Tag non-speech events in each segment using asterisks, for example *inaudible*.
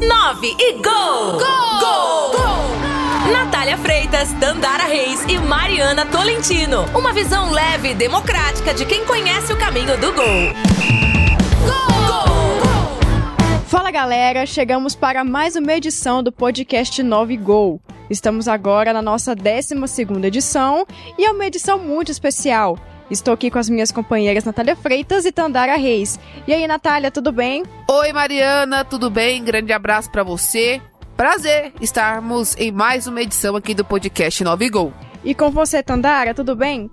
9 e gol! Gol! Gol! gol! Natália Freitas, Dandara Reis e Mariana Tolentino. Uma visão leve e democrática de quem conhece o caminho do gol. Gol! Gol! Fala galera, chegamos para mais uma edição do podcast 9 Gol. Estamos agora na nossa 12 edição e é uma edição muito especial. Estou aqui com as minhas companheiras Natália Freitas e Tandara Reis. E aí, Natália, tudo bem? Oi, Mariana, tudo bem? Grande abraço para você. Prazer estarmos em mais uma edição aqui do podcast 9 Gol. E com você, Tandara, tudo bem?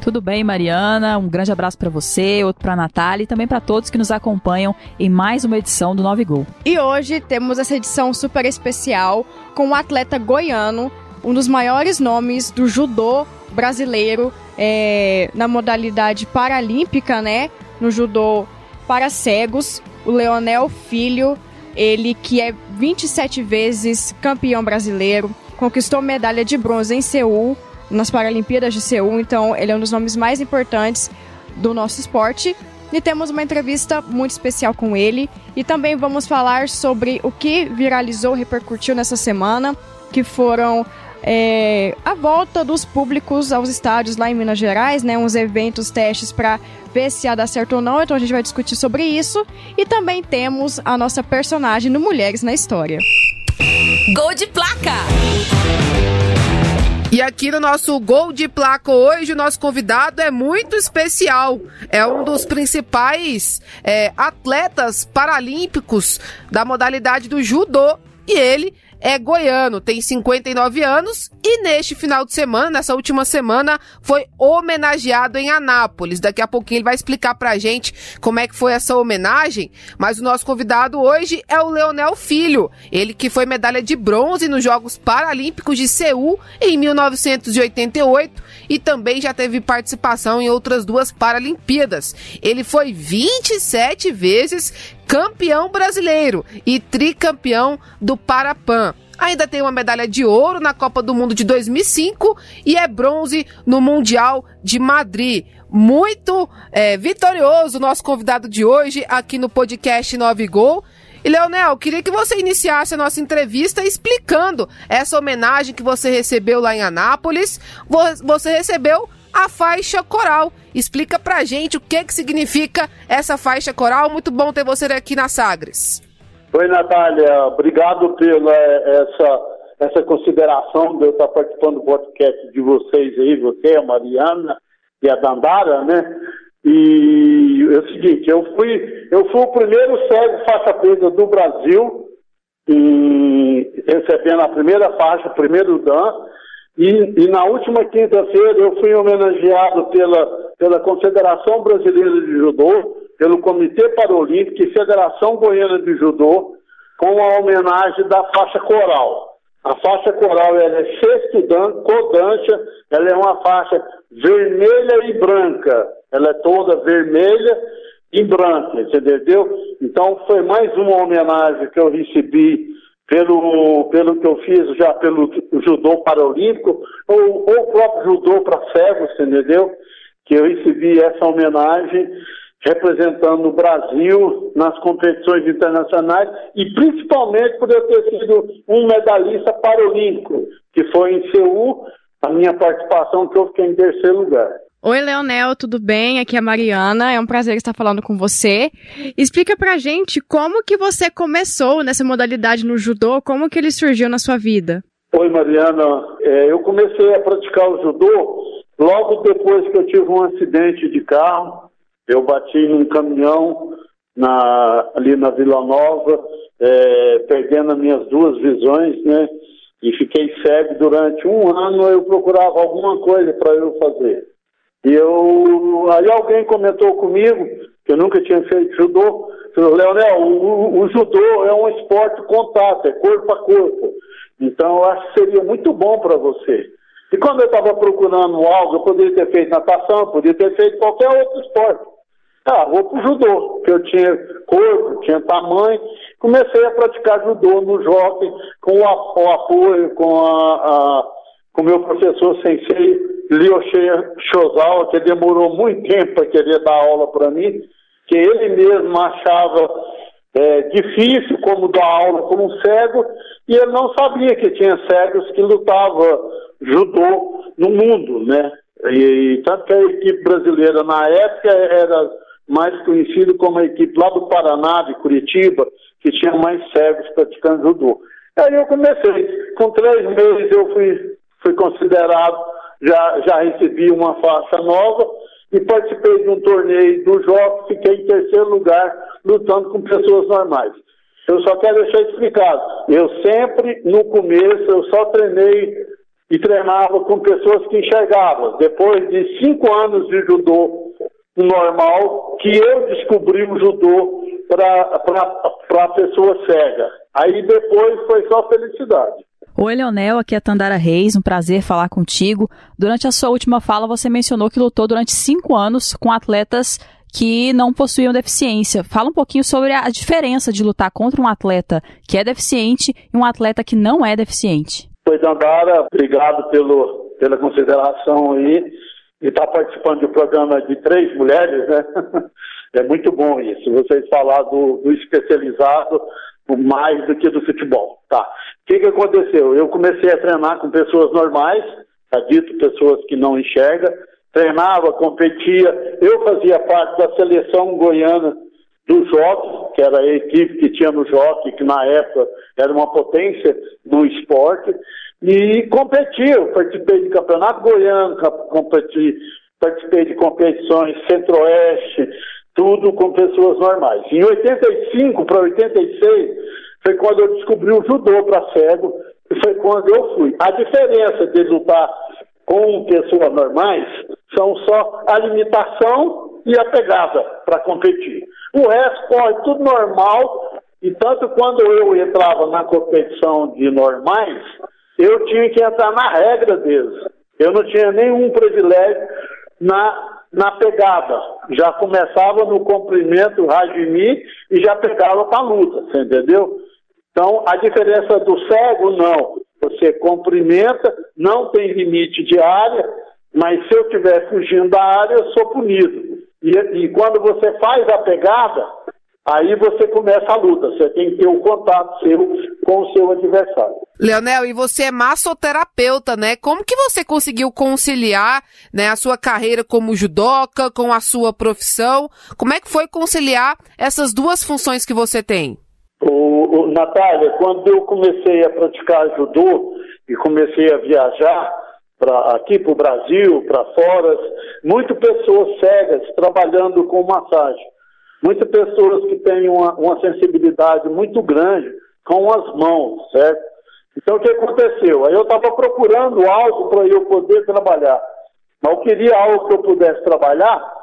Tudo bem, Mariana? Um grande abraço para você, outro para Natália e também para todos que nos acompanham em mais uma edição do 9 Gol. E hoje temos essa edição super especial com o um atleta goiano, um dos maiores nomes do judô brasileiro é, na modalidade paralímpica, né? No judô para cegos, o Leonel Filho, ele que é 27 vezes campeão brasileiro, conquistou medalha de bronze em Seul, nas Paralimpíadas de Seul, então ele é um dos nomes mais importantes do nosso esporte. E temos uma entrevista muito especial com ele. E também vamos falar sobre o que viralizou, repercutiu nessa semana, que foram é, a volta dos públicos aos estádios lá em Minas Gerais, né? Uns eventos, testes para ver se ia dar certo ou não. Então a gente vai discutir sobre isso. E também temos a nossa personagem no Mulheres na História. Gol de placa! E aqui no nosso Gol de Placa hoje, o nosso convidado é muito especial. É um dos principais é, atletas paralímpicos da modalidade do judô. E ele é goiano, tem 59 anos e neste final de semana, nessa última semana, foi homenageado em Anápolis. Daqui a pouquinho ele vai explicar pra gente como é que foi essa homenagem, mas o nosso convidado hoje é o Leonel Filho, ele que foi medalha de bronze nos Jogos Paralímpicos de Seul em 1988 e também já teve participação em outras duas Paralimpíadas. Ele foi 27 vezes campeão brasileiro e tricampeão do Parapan. Ainda tem uma medalha de ouro na Copa do Mundo de 2005 e é bronze no Mundial de Madrid. Muito é, vitorioso o nosso convidado de hoje aqui no podcast 9 Gol. E Leonel, queria que você iniciasse a nossa entrevista explicando essa homenagem que você recebeu lá em Anápolis. Você recebeu a faixa coral. Explica pra gente o que, que significa essa faixa coral. Muito bom ter você aqui na Sagres. Oi, Natália. Obrigado pela essa, essa consideração de eu estar participando do podcast de vocês aí, você, a Mariana e a Dandara, né? E é o seguinte, eu fui, eu fui o primeiro cego faixa preta do Brasil, e recebendo a primeira faixa, o primeiro Dan, e, e na última quinta-feira eu fui homenageado pela, pela Confederação Brasileira de Judô, pelo Comitê Paralímpico e Federação Goiana de Judô, com a homenagem da faixa coral. A faixa coral ela é sexto dan, codancha, ela é uma faixa vermelha e branca. Ela é toda vermelha e branca, entendeu? Então foi mais uma homenagem que eu recebi pelo, pelo que eu fiz já pelo judô paralímpico, ou, ou o próprio judô para cegos, entendeu? Que eu recebi essa homenagem representando o Brasil nas competições internacionais e principalmente por eu ter sido um medalhista paralímpico, que foi em Seul, a minha participação que eu fiquei em terceiro lugar. Oi, Leonel, tudo bem? Aqui é a Mariana, é um prazer estar falando com você. Explica pra gente como que você começou nessa modalidade no judô, como que ele surgiu na sua vida? Oi, Mariana. É, eu comecei a praticar o judô logo depois que eu tive um acidente de carro. Eu bati num caminhão na, ali na Vila Nova, é, perdendo as minhas duas visões, né? E fiquei cego durante um ano. Eu procurava alguma coisa para eu fazer. E eu, aí alguém comentou comigo, que eu nunca tinha feito judô, falou, Leonel, o, o, judô é um esporte contato, é corpo a corpo. Então eu acho que seria muito bom para você. E quando eu estava procurando algo, eu poderia ter feito natação, poderia ter feito qualquer outro esporte. Ah, vou pro judô, porque eu tinha corpo, tinha tamanho. Comecei a praticar judô no jockey, com o, apoio, com a, a com o meu professor sensei Lyoshia Shozawa, que demorou muito tempo para querer dar aula para mim, que ele mesmo achava é, difícil como dar aula com um cego, e ele não sabia que tinha cegos que lutavam judô no mundo, né? E, e tanto que a equipe brasileira na época era mais conhecida como a equipe lá do Paraná, de Curitiba, que tinha mais cegos praticando judô. Aí eu comecei, com três meses eu fui, fui considerado, já, já recebi uma faixa nova, e participei de um torneio do Jogos, fiquei em terceiro lugar, lutando com pessoas normais. Eu só quero deixar explicado, eu sempre, no começo, eu só treinei e treinava com pessoas que enxergavam. Depois de cinco anos de judô normal, que eu descobri o judô para a pessoa cega. Aí depois foi só felicidade. Oi, Leonel, aqui é Tandara Reis, um prazer falar contigo. Durante a sua última fala, você mencionou que lutou durante cinco anos com atletas que não possuíam deficiência. Fala um pouquinho sobre a diferença de lutar contra um atleta que é deficiente e um atleta que não é deficiente. Oi, Tandara, obrigado pelo, pela consideração aí. E estar tá participando de um programa de três mulheres, né? *laughs* É muito bom isso. Vocês falar do, do especializado mais do que do futebol. Tá. O que, que aconteceu? Eu comecei a treinar com pessoas normais, tá dito, pessoas que não enxergam, treinava, competia. Eu fazia parte da seleção goiana do Jockey, que era a equipe que tinha no Jockey, que na época era uma potência no esporte, e competia. Eu participei de campeonato goiano, competi, participei de competições centro-oeste, tudo com pessoas normais. Em 85 para 86 foi quando eu descobri o judô para cego e foi quando eu fui. A diferença de lutar com pessoas normais são só a limitação e a pegada para competir. O resto corre tudo normal e tanto quando eu entrava na competição de normais, eu tinha que entrar na regra deles. Eu não tinha nenhum privilégio na na pegada. Já começava no comprimento Rajimi e já pegava para a luta, você entendeu? Então, a diferença do cego, não. Você cumprimenta, não tem limite de área, mas se eu estiver fugindo da área, eu sou punido. E, e quando você faz a pegada, Aí você começa a luta, você tem que ter o um contato seu com o seu adversário. Leonel, e você é massoterapeuta, né? Como que você conseguiu conciliar né, a sua carreira como judoca com a sua profissão? Como é que foi conciliar essas duas funções que você tem? O, o, Natália, quando eu comecei a praticar judô e comecei a viajar pra, aqui para o Brasil, para fora, muitas pessoas cegas trabalhando com massagem. Muitas pessoas que têm uma, uma sensibilidade muito grande com as mãos, certo? Então o que aconteceu? Aí eu estava procurando algo para eu poder trabalhar. Mas eu queria algo que eu pudesse trabalhar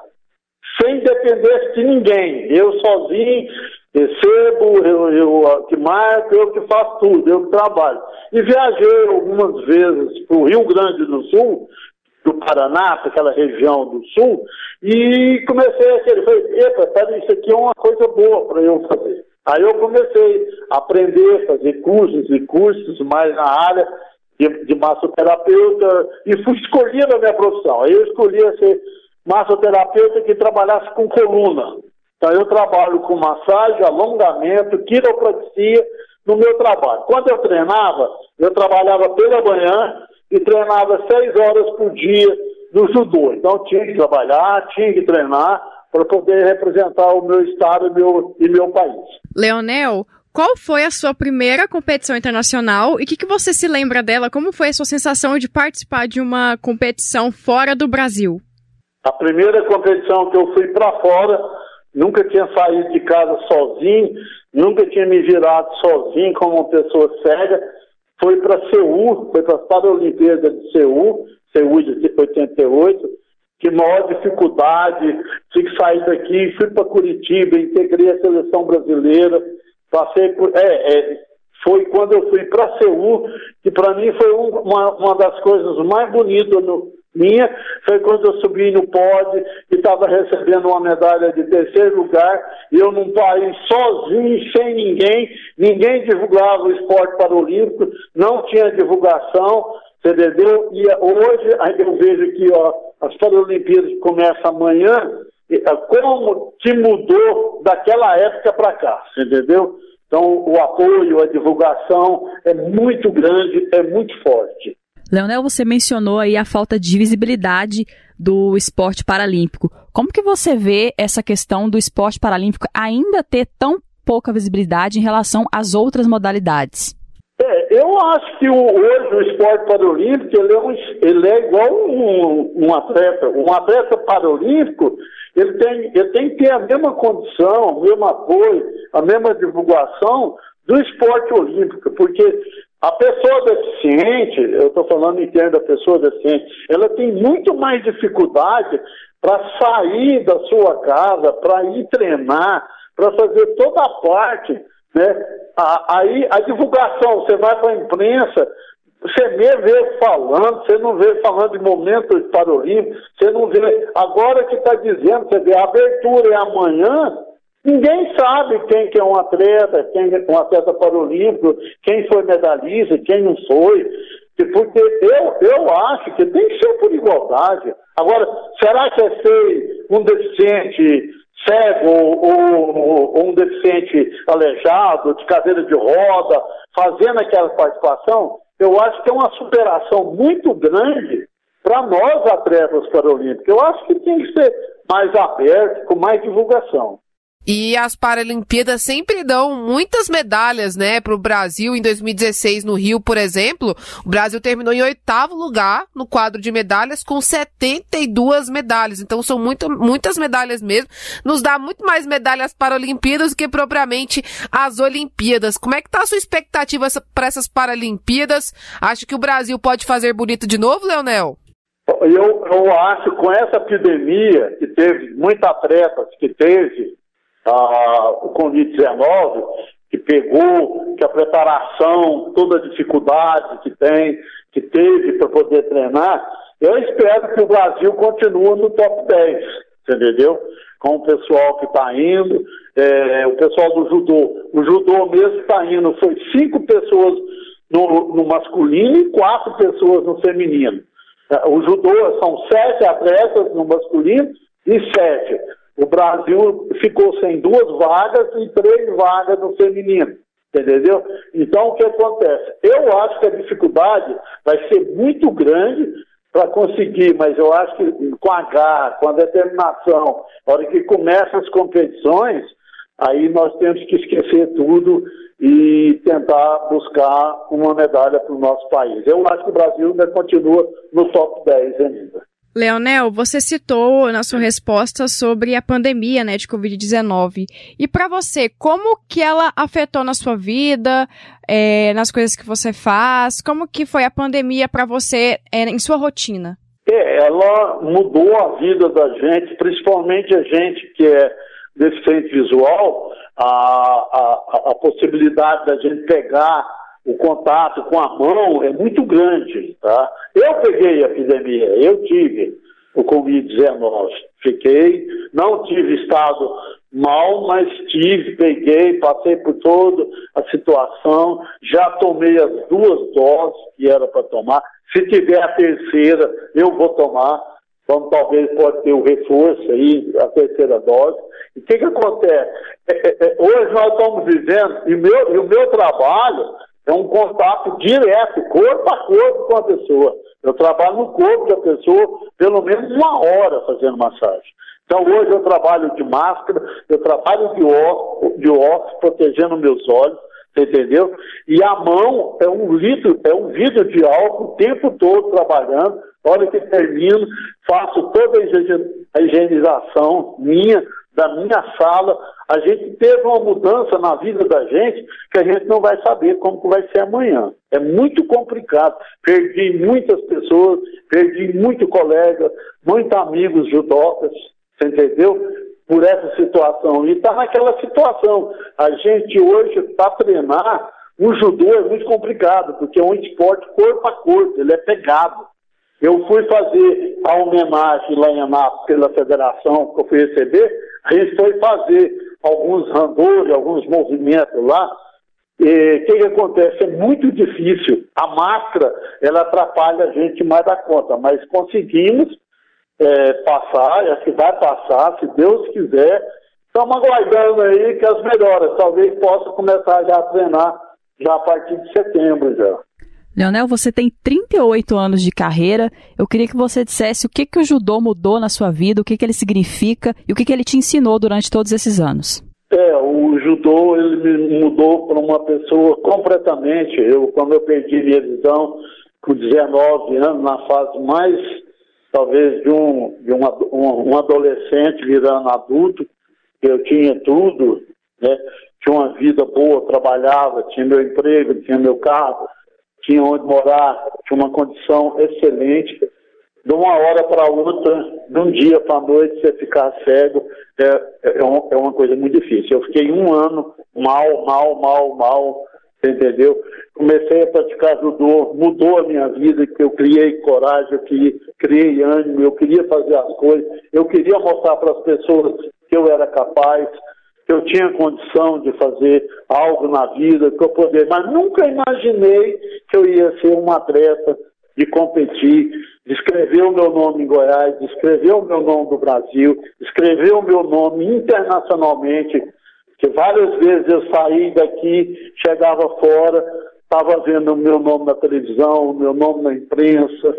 sem depender de ninguém. Eu sozinho recebo, eu, eu que marco, eu que faço tudo, eu que trabalho. E viajei algumas vezes para o Rio Grande do Sul do Paraná, para aquela região do sul, e comecei a querer, falei, epa, pera, isso aqui é uma coisa boa para eu fazer. Aí eu comecei a aprender, fazer cursos e cursos mais na área de, de massoterapeuta e fui escolhendo a minha profissão. Aí eu escolhi ser massoterapeuta que trabalhasse com coluna. Então eu trabalho com massagem, alongamento, quiropraxia no meu trabalho. Quando eu treinava, eu trabalhava pela manhã e treinava seis horas por dia no judô. Então tinha que trabalhar, tinha que treinar para poder representar o meu estado e meu, e meu país. Leonel, qual foi a sua primeira competição internacional e o que, que você se lembra dela? Como foi a sua sensação de participar de uma competição fora do Brasil? A primeira competição que eu fui para fora, nunca tinha saído de casa sozinho, nunca tinha me virado sozinho como uma pessoa cega foi para Seul, foi para as Paralimpíadas de Seul, Seul de 88, que maior dificuldade, tive que sair daqui, fui para Curitiba, integrei a seleção brasileira, passei por. É, é, foi quando eu fui para Seul, que para mim foi um, uma, uma das coisas mais bonitas no, minha, foi quando eu subi no pódio e estava recebendo uma medalha de terceiro lugar, e eu num país sozinho, sem ninguém, ninguém divulgava o esporte paralímpico, não tinha divulgação, você entendeu? E hoje eu vejo que ó, as Paralimpíadas começam amanhã, como que mudou daquela época para cá, entendeu? Então, o apoio, a divulgação é muito grande, é muito forte. Leonel, você mencionou aí a falta de visibilidade do esporte paralímpico. Como que você vê essa questão do esporte paralímpico ainda ter tão pouca visibilidade em relação às outras modalidades? É, eu acho que o, hoje o esporte paralímpico ele é, um, ele é igual um, um, atleta. Um atleta paralímpico ele tem, ele tem que ter a mesma condição, o mesmo apoio, a mesma divulgação do esporte olímpico, porque a pessoa deficiente, eu estou falando em termos da pessoa deficiente, ela tem muito mais dificuldade para sair da sua casa, para ir treinar, para fazer toda a parte, né? Aí a divulgação, você vai para a imprensa, você nem vê falando, você não vê falando de momentos paralímpicos, você não vê. Agora que está dizendo, você vê, a abertura é amanhã, ninguém sabe quem que é um atleta, quem é um atleta paralímpico, quem foi medalhista, quem não foi. Porque eu, eu acho que tem que ser por igualdade. Agora, será que é ser um deficiente cego ou, ou um deficiente aleijado, de cadeira de roda, fazendo aquela participação? eu acho que é uma superação muito grande para nós, atletas paralímpicos. Eu acho que tem que ser mais aberto, com mais divulgação. E as Paralimpíadas sempre dão muitas medalhas, né, para o Brasil. Em 2016, no Rio, por exemplo, o Brasil terminou em oitavo lugar no quadro de medalhas, com 72 medalhas. Então, são muito, muitas medalhas mesmo. Nos dá muito mais medalhas Paralimpíadas do que propriamente as Olimpíadas. Como é que tá a sua expectativa para essas Paralimpíadas? Acha que o Brasil pode fazer bonito de novo, Leonel? Eu, eu acho com essa epidemia que teve, muitos atletas que teve, ah, o Covid-19, que pegou, que a preparação, toda a dificuldade que tem, que teve para poder treinar, eu espero que o Brasil continue no top 10, entendeu? Com o pessoal que está indo, é, o pessoal do judô. O judô mesmo está indo, foi cinco pessoas no, no masculino e quatro pessoas no feminino. O judô são sete atletas no masculino e sete. O Brasil ficou sem duas vagas e três vagas no feminino. Entendeu? Então, o que acontece? Eu acho que a dificuldade vai ser muito grande para conseguir, mas eu acho que com a garra, com a determinação, na hora que começam as competições, aí nós temos que esquecer tudo e tentar buscar uma medalha para o nosso país. Eu acho que o Brasil ainda continua no top 10 ainda. Leonel, você citou na sua resposta sobre a pandemia, né, de Covid-19. E para você, como que ela afetou na sua vida, é, nas coisas que você faz? Como que foi a pandemia para você é, em sua rotina? É, ela mudou a vida da gente, principalmente a gente que é deficiente visual, a, a, a possibilidade da gente pegar o contato com a mão é muito grande, tá? Eu peguei a epidemia, eu tive o Covid-19, fiquei, não tive estado mal, mas tive, peguei, passei por toda a situação, já tomei as duas doses que era para tomar, se tiver a terceira, eu vou tomar, então talvez pode ter o reforço aí, a terceira dose. E o que, que acontece? É, é, é, hoje nós estamos vivendo, e, meu, e o meu trabalho é um contato direto, corpo a corpo com a pessoa. Eu trabalho no corpo da pessoa pelo menos uma hora fazendo massagem. Então hoje eu trabalho de máscara, eu trabalho de óculos, de óculos protegendo meus olhos, entendeu? E a mão é um litro, é um vidro de álcool o tempo todo trabalhando. Hora que termino, faço toda a higienização minha, da minha sala, a gente teve uma mudança na vida da gente que a gente não vai saber como vai ser amanhã. É muito complicado. Perdi muitas pessoas, perdi muito colega, muitos amigos judocas, você entendeu? Por essa situação. E está naquela situação. A gente hoje, para treinar, o judô é muito complicado, porque é um esporte corpo a corpo, ele é pegado. Eu fui fazer a homenagem lá em Anápolis pela federação que eu fui receber, a fazer alguns randores, alguns movimentos lá. O que, que acontece? É muito difícil. A máscara, ela atrapalha a gente mais da conta, mas conseguimos é, passar, acho que vai passar, se Deus quiser. Estamos aguardando aí que as melhoras, talvez possa começar já a treinar já a partir de setembro já. Leonel, você tem 38 anos de carreira. Eu queria que você dissesse o que, que o judô mudou na sua vida, o que, que ele significa e o que, que ele te ensinou durante todos esses anos. É, o judô ele me mudou para uma pessoa completamente. Eu, quando eu perdi minha visão com 19 anos, na fase mais talvez de um, de um, um adolescente virando adulto, eu tinha tudo, né? Tinha uma vida boa, trabalhava, tinha meu emprego, tinha meu carro, tinha onde morar, tinha uma condição excelente. De uma hora para outra, de um dia para a noite, você ficar cego é, é, um, é, uma coisa muito difícil. Eu fiquei um ano mal, mal, mal, mal, entendeu? Comecei a praticar judô, mudou a minha vida, que eu criei coragem, eu criei, criei ânimo, eu queria fazer as coisas, eu queria mostrar para as pessoas que eu era capaz, que eu tinha condição de fazer algo na vida, que eu poderia, mas nunca imaginei que eu ia ser um atleta de competir, de escrever o meu nome em Goiás, de escrever o meu nome no Brasil, escrever o meu nome internacionalmente, que várias vezes eu saí daqui, chegava fora, estava vendo o meu nome na televisão, o meu nome na imprensa,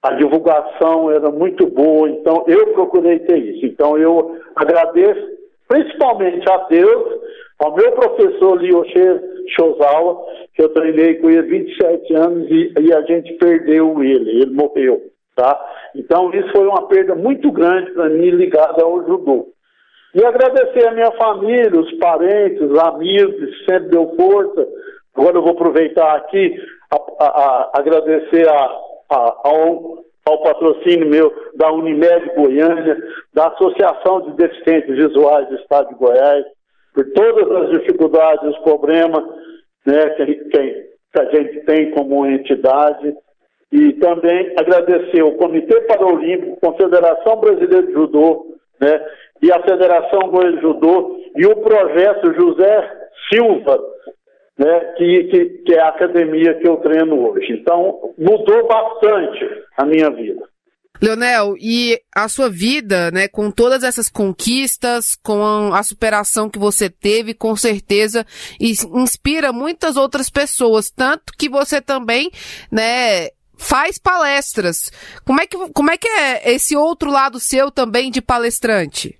a divulgação era muito boa, então eu procurei ter isso. Então eu agradeço principalmente a Deus, ao meu professor Lioche Shozawa, que eu treinei com ele 27 anos e, e, a gente perdeu ele, ele morreu, tá? Então isso foi uma perda muito grande para mim ligada ao judô. E agradecer a minha família, os parentes, os amigos, que sempre deu força. Agora eu vou aproveitar aqui a, a, a agradecer a, ao ao patrocínio meu da Unimed Goiânia, da Associação de Deficientes Visuais do Estado de Goiás, por todas as dificuldades, os problemas né, que, a gente, que a gente tem como entidade. E também agradecer o Comitê Paralímpico, Confederação Brasileira de Judô, né, e a Federação de Judô, e o projeto José Silva, né, que, que, que, é a academia que eu treino hoje. Então, mudou bastante a minha vida. Leonel, e a sua vida, né, com todas essas conquistas, com a superação que você teve, com certeza inspira muitas outras pessoas, tanto que você também, né, faz palestras. Como é que, como é, que é esse outro lado seu também de palestrante?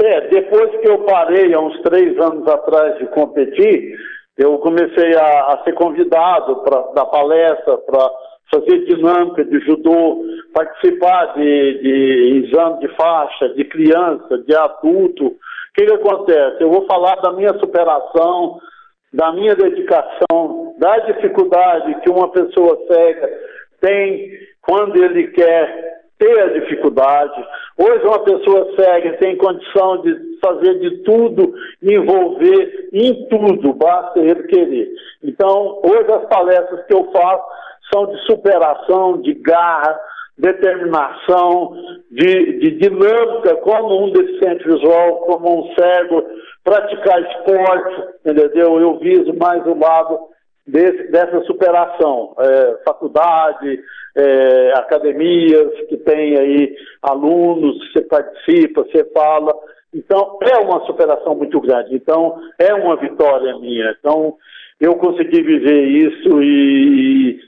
É, depois que eu parei há uns três anos atrás de competir, eu comecei a, a ser convidado para dar palestra, para fazer dinâmica de judô, participar de, de exame de faixa, de criança, de adulto. O que, que acontece? Eu vou falar da minha superação, da minha dedicação, da dificuldade que uma pessoa cega tem quando ele quer ter a dificuldade. Hoje uma pessoa cega tem condição de fazer de tudo, envolver em tudo, basta ele querer. Então, hoje as palestras que eu faço são de superação, de garra, determinação, de, de dinâmica, como um deficiente visual, como um cego, praticar esporte, entendeu? Eu viso mais o lado desse, dessa superação. É, faculdade, é, academias que tem aí alunos, você participa, você fala. Então, é uma superação muito grande. Então, é uma vitória minha. Então, eu consegui viver isso e,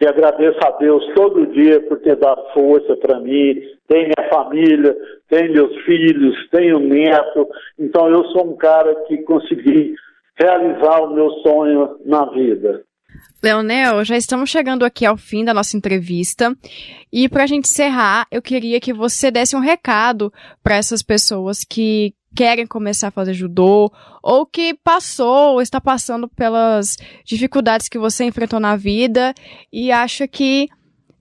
e agradeço a Deus todo dia por ter dado força para mim. Tem minha família, tem meus filhos, tenho neto. Então, eu sou um cara que consegui realizar o meu sonho na vida. Leonel, já estamos chegando aqui ao fim da nossa entrevista. E para a gente encerrar, eu queria que você desse um recado para essas pessoas que querem começar a fazer judô ou que passou ou está passando pelas dificuldades que você enfrentou na vida e acha que,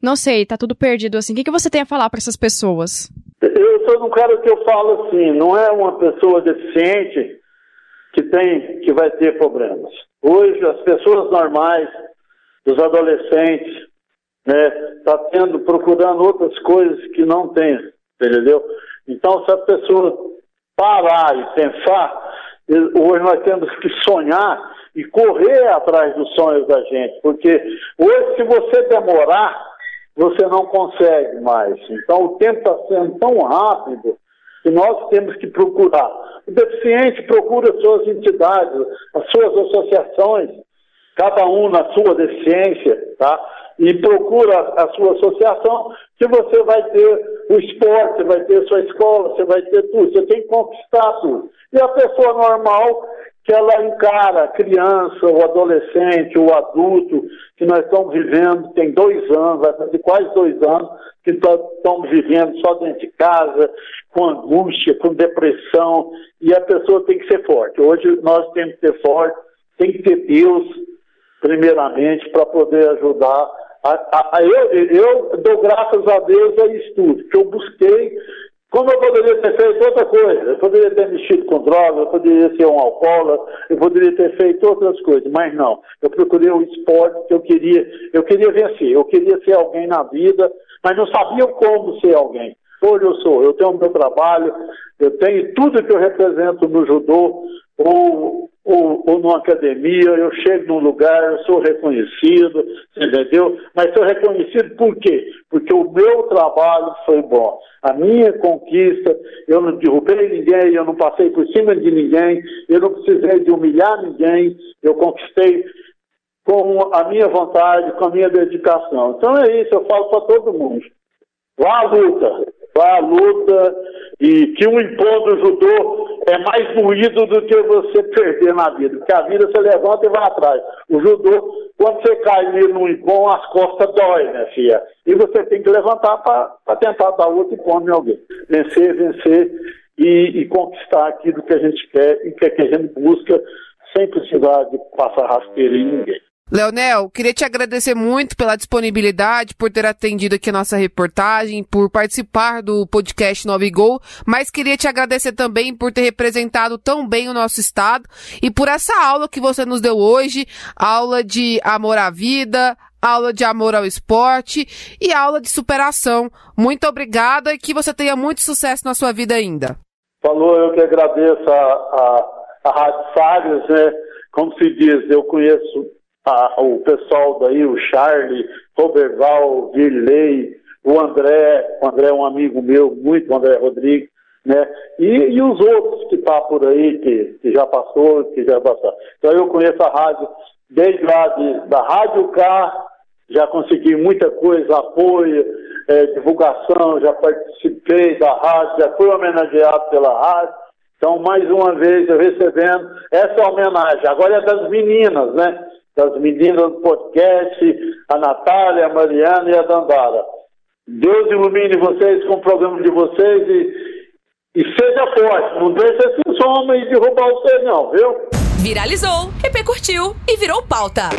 não sei, tá tudo perdido assim. O que, que você tem a falar para essas pessoas? Eu sou um cara que eu falo assim, não é uma pessoa deficiente que tem, que vai ter problemas. Hoje, as pessoas normais, os adolescentes, né, tá tendo, procurando outras coisas que não tem, entendeu? Então, se a pessoa parar e pensar, hoje nós temos que sonhar e correr atrás dos sonhos da gente, porque hoje, se você demorar, você não consegue mais. Então o tempo está sendo tão rápido que nós temos que procurar. O deficiente procura suas entidades, as suas associações, cada um na sua deficiência, tá? E procura a sua associação, que você vai ter o esporte, vai ter sua escola, você vai ter tudo, você tem que conquistar tudo. E a pessoa normal, que ela encara a criança, o adolescente, o adulto, que nós estamos vivendo, tem dois anos, vai fazer quase dois anos, que estamos vivendo só dentro de casa, com angústia, com depressão, e a pessoa tem que ser forte. Hoje nós temos que ser forte, tem que ter Deus, primeiramente, para poder ajudar. A, a, a, eu, eu dou graças a Deus a isso tudo, que eu busquei como eu poderia ter feito outra coisa? Eu poderia ter mexido com droga, eu poderia ser um alcoólatra, eu poderia ter feito outras coisas, mas não. Eu procurei o esporte que eu queria, eu queria vencer, eu queria ser alguém na vida, mas não sabia como ser alguém. Hoje eu sou, eu tenho o meu trabalho, eu tenho tudo que eu represento no judô, ou, ou, ou numa academia, eu chego num lugar, eu sou reconhecido, entendeu? Mas sou reconhecido por quê? Porque o meu trabalho foi bom. A minha conquista, eu não derrubei ninguém, eu não passei por cima de ninguém, eu não precisei de humilhar ninguém, eu conquistei com a minha vontade, com a minha dedicação. Então é isso, eu falo para todo mundo. Vá à luta, vá à luta e que um encontro judô é mais moído do que você perder na vida, porque a vida você levanta e vai atrás. O judô, quando você cai nele num impom, as costas dói, né, filha? E você tem que levantar para tentar dar outro impom em alguém. Vencer, vencer e, e, conquistar aquilo que a gente quer e que, que a gente busca sem precisar de passar rasteira em ninguém. Leonel, queria te agradecer muito pela disponibilidade, por ter atendido aqui a nossa reportagem, por participar do podcast Nove Gol, mas queria te agradecer também por ter representado tão bem o nosso estado e por essa aula que você nos deu hoje, aula de amor à vida, aula de amor ao esporte e aula de superação. Muito obrigada e que você tenha muito sucesso na sua vida ainda. Falou, eu que agradeço a, a, a Rádio Sagres, né? Como se diz, eu conheço a, o pessoal daí, o Charlie, Roberval, Virley, o André, o André é um amigo meu, muito, o André Rodrigues, né? E, e os outros que tá por aí, que, que já passou, que já passou. Então eu conheço a rádio desde lá de, da Rádio K, já consegui muita coisa, apoio, é, divulgação, já participei da rádio, já fui homenageado pela rádio. Então, mais uma vez, eu recebendo essa homenagem. Agora é das meninas, né? Das meninas do podcast, a Natália, a Mariana e a Dandara. Deus ilumine vocês com o programa de vocês e, e seja forte. Não deixe esse homem derrubar você, não, viu? Viralizou, repercutiu e virou pauta.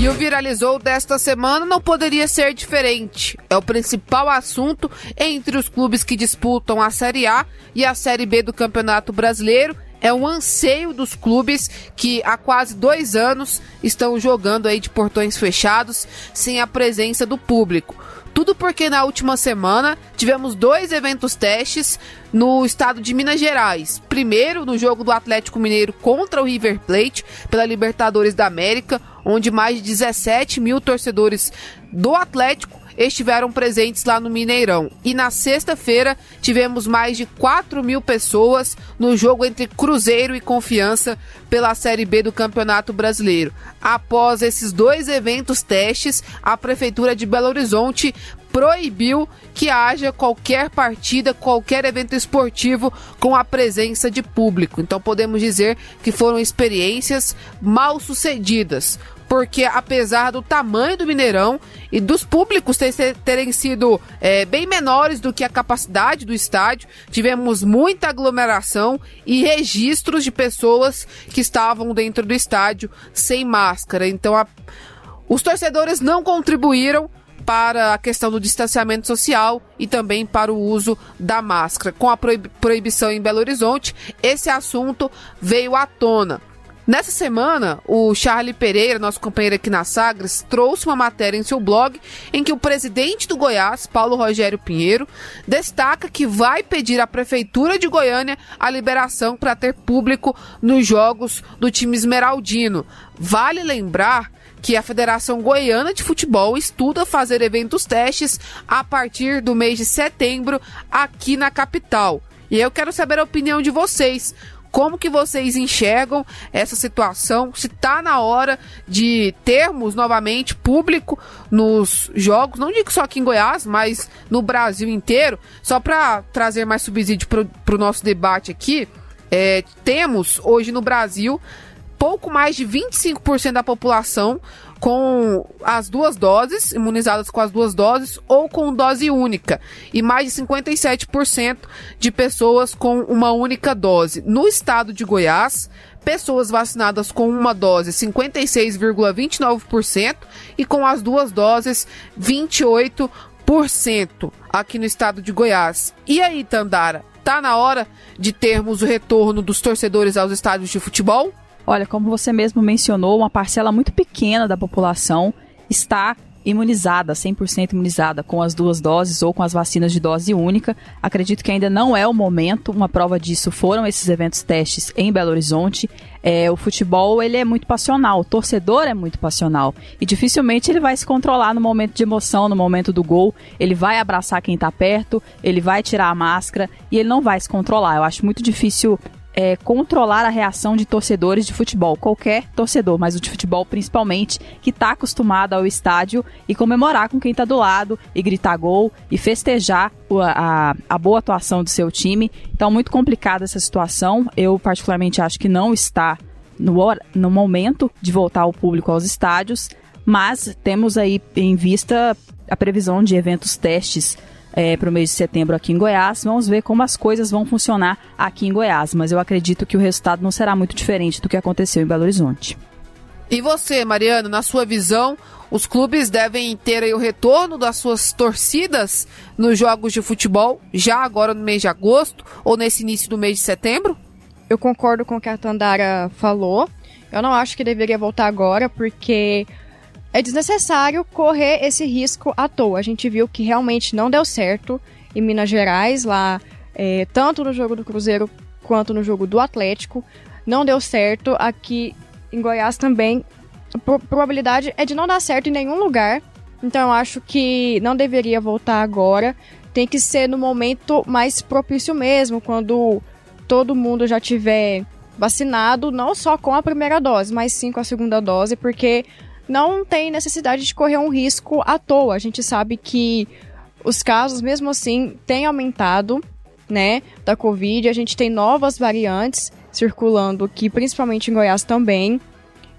E o Viralizou desta semana não poderia ser diferente. É o principal assunto entre os clubes que disputam a Série A e a Série B do Campeonato Brasileiro é um anseio dos clubes que há quase dois anos estão jogando aí de portões fechados sem a presença do público. Tudo porque na última semana tivemos dois eventos testes no estado de Minas Gerais. Primeiro, no jogo do Atlético Mineiro contra o River Plate pela Libertadores da América, onde mais de 17 mil torcedores do Atlético estiveram presentes lá no Mineirão. E na sexta-feira tivemos mais de 4 mil pessoas no jogo entre Cruzeiro e Confiança pela Série B do Campeonato Brasileiro. Após esses dois eventos testes, a Prefeitura de Belo Horizonte proibiu que haja qualquer partida, qualquer evento esportivo com a presença de público. Então podemos dizer que foram experiências mal sucedidas porque apesar do tamanho do Mineirão e dos públicos terem sido é, bem menores do que a capacidade do estádio, tivemos muita aglomeração e registros de pessoas que estavam dentro do estádio sem máscara. Então, a, os torcedores não contribuíram para a questão do distanciamento social e também para o uso da máscara. Com a proibição em Belo Horizonte, esse assunto veio à tona. Nessa semana, o Charlie Pereira, nosso companheiro aqui na Sagres, trouxe uma matéria em seu blog em que o presidente do Goiás, Paulo Rogério Pinheiro, destaca que vai pedir à Prefeitura de Goiânia a liberação para ter público nos jogos do time esmeraldino. Vale lembrar que a Federação Goiana de Futebol estuda fazer eventos testes a partir do mês de setembro aqui na capital. E eu quero saber a opinião de vocês. Como que vocês enxergam essa situação? Se está na hora de termos novamente público nos jogos, não digo só aqui em Goiás, mas no Brasil inteiro, só para trazer mais subsídio para o nosso debate aqui, é, temos hoje no Brasil pouco mais de 25% da população com as duas doses, imunizadas com as duas doses ou com dose única, e mais de 57% de pessoas com uma única dose. No estado de Goiás, pessoas vacinadas com uma dose 56,29% e com as duas doses 28% aqui no estado de Goiás. E aí, Tandara, tá na hora de termos o retorno dos torcedores aos estádios de futebol? Olha, como você mesmo mencionou, uma parcela muito pequena da população está imunizada, 100% imunizada com as duas doses ou com as vacinas de dose única. Acredito que ainda não é o momento. Uma prova disso foram esses eventos testes em Belo Horizonte. É, o futebol ele é muito passional, o torcedor é muito passional e dificilmente ele vai se controlar no momento de emoção, no momento do gol. Ele vai abraçar quem está perto, ele vai tirar a máscara e ele não vai se controlar. Eu acho muito difícil é, controlar a reação de torcedores de futebol, qualquer torcedor, mas o de futebol principalmente, que está acostumado ao estádio e comemorar com quem está do lado e gritar gol e festejar a, a, a, boa atuação do seu time. Então, muito complicada essa situação. Eu, particularmente, acho que não está no, no momento de voltar o público aos estádios, mas temos aí em vista a previsão de eventos testes é, para o mês de setembro aqui em Goiás. Vamos ver como as coisas vão funcionar aqui em Goiás, mas eu acredito que o resultado não será muito diferente do que aconteceu em Belo Horizonte. E você, Mariano, na sua visão, os clubes devem ter o retorno das suas torcidas nos jogos de futebol já agora no mês de agosto ou nesse início do mês de setembro? Eu concordo com o que a Tandara falou. Eu não acho que deveria voltar agora, porque é desnecessário correr esse risco à toa. A gente viu que realmente não deu certo em Minas Gerais, lá, é, tanto no jogo do Cruzeiro quanto no jogo do Atlético. Não deu certo. Aqui em Goiás também. A probabilidade é de não dar certo em nenhum lugar. Então eu acho que não deveria voltar agora. Tem que ser no momento mais propício mesmo, quando todo mundo já tiver vacinado, não só com a primeira dose, mas sim com a segunda dose, porque não tem necessidade de correr um risco à toa. A gente sabe que os casos, mesmo assim, têm aumentado, né, da Covid. A gente tem novas variantes circulando aqui, principalmente em Goiás também.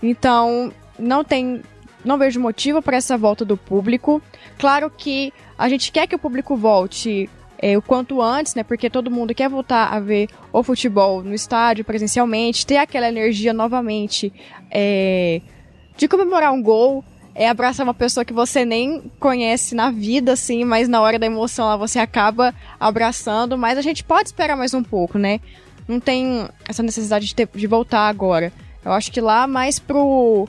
Então, não tem, não vejo motivo para essa volta do público. Claro que a gente quer que o público volte é, o quanto antes, né? Porque todo mundo quer voltar a ver o futebol no estádio presencialmente, ter aquela energia novamente. É, de comemorar um gol, é abraçar uma pessoa que você nem conhece na vida, assim, mas na hora da emoção lá você acaba abraçando. Mas a gente pode esperar mais um pouco, né? Não tem essa necessidade de, ter, de voltar agora. Eu acho que lá mais pro.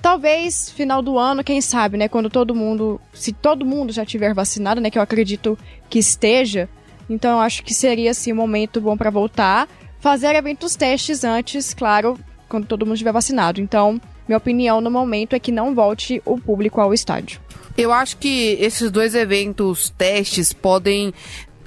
Talvez final do ano, quem sabe, né? Quando todo mundo. Se todo mundo já tiver vacinado, né? Que eu acredito que esteja. Então eu acho que seria assim um momento bom para voltar. Fazer eventos testes antes, claro, quando todo mundo estiver vacinado. Então, minha opinião no momento é que não volte o público ao estádio. Eu acho que esses dois eventos testes podem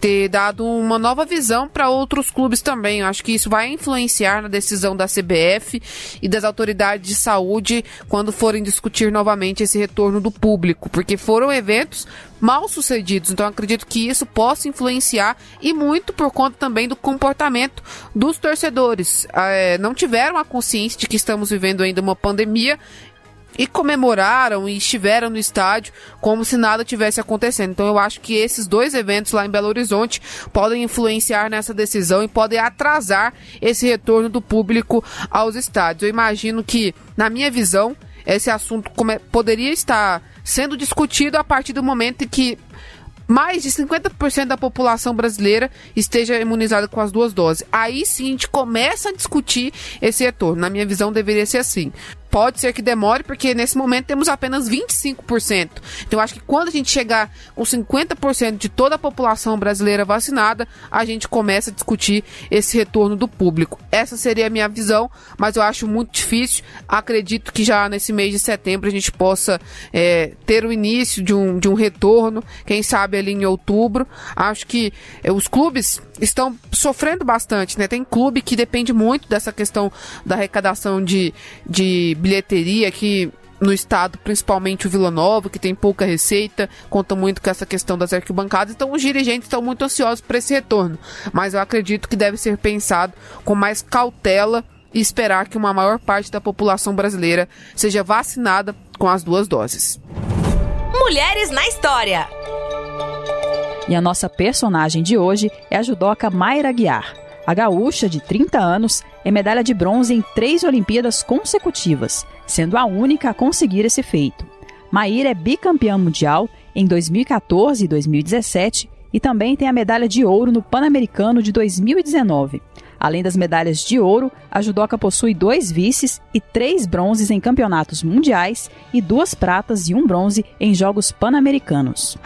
ter dado uma nova visão para outros clubes também. Eu acho que isso vai influenciar na decisão da CBF e das autoridades de saúde quando forem discutir novamente esse retorno do público, porque foram eventos mal sucedidos. Então acredito que isso possa influenciar e muito por conta também do comportamento dos torcedores. É, não tiveram a consciência de que estamos vivendo ainda uma pandemia e comemoraram e estiveram no estádio como se nada tivesse acontecendo. Então eu acho que esses dois eventos lá em Belo Horizonte podem influenciar nessa decisão e podem atrasar esse retorno do público aos estádios. Eu imagino que, na minha visão, esse assunto poderia estar sendo discutido a partir do momento em que mais de 50% da população brasileira esteja imunizada com as duas doses. Aí sim a gente começa a discutir esse retorno. Na minha visão, deveria ser assim. Pode ser que demore, porque nesse momento temos apenas 25%. Então, acho que quando a gente chegar com 50% de toda a população brasileira vacinada, a gente começa a discutir esse retorno do público. Essa seria a minha visão, mas eu acho muito difícil. Acredito que já nesse mês de setembro a gente possa é, ter o início de um, de um retorno, quem sabe ali em outubro. Acho que é, os clubes estão sofrendo bastante, né? Tem clube que depende muito dessa questão da arrecadação de, de bilheteria que no estado, principalmente o Vila Nova, que tem pouca receita, conta muito com essa questão das arquibancadas, então os dirigentes estão muito ansiosos para esse retorno. Mas eu acredito que deve ser pensado com mais cautela e esperar que uma maior parte da população brasileira seja vacinada com as duas doses. Mulheres na História. E a nossa personagem de hoje é a judoca Mayra Guiar. A gaúcha, de 30 anos, é medalha de bronze em três Olimpíadas consecutivas, sendo a única a conseguir esse feito. Maíra é bicampeã mundial em 2014 e 2017 e também tem a medalha de ouro no Pan-Americano de 2019. Além das medalhas de ouro, a judoca possui dois vices e três bronzes em campeonatos mundiais e duas pratas e um bronze em Jogos Pan-Americanos.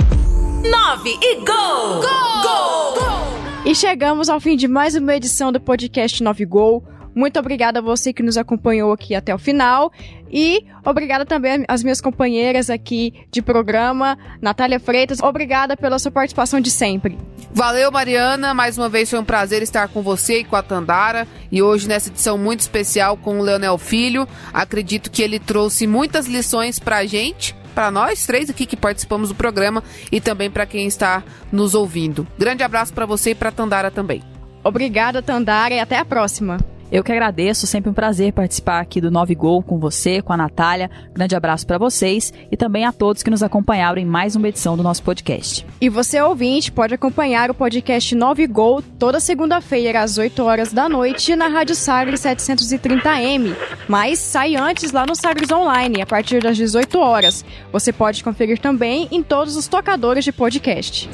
9 e gol! Gol! Gol! gol! E chegamos ao fim de mais uma edição do podcast 9 Gol. Muito obrigada a você que nos acompanhou aqui até o final. E obrigada também às minhas companheiras aqui de programa, Natália Freitas. Obrigada pela sua participação de sempre. Valeu, Mariana. Mais uma vez foi um prazer estar com você e com a Tandara. E hoje, nessa edição muito especial com o Leonel Filho, acredito que ele trouxe muitas lições pra gente para nós três aqui que participamos do programa e também para quem está nos ouvindo. Grande abraço para você e para Tandara também. Obrigada, Tandara, e até a próxima. Eu que agradeço, sempre um prazer participar aqui do Nove Gol com você, com a Natália. Grande abraço para vocês e também a todos que nos acompanharam em mais uma edição do nosso podcast. E você, ouvinte, pode acompanhar o podcast Nove Gol toda segunda-feira às 8 horas da noite na Rádio Sagres 730M, mas sai antes lá no Sagres Online, a partir das 18 horas. Você pode conferir também em todos os tocadores de podcast.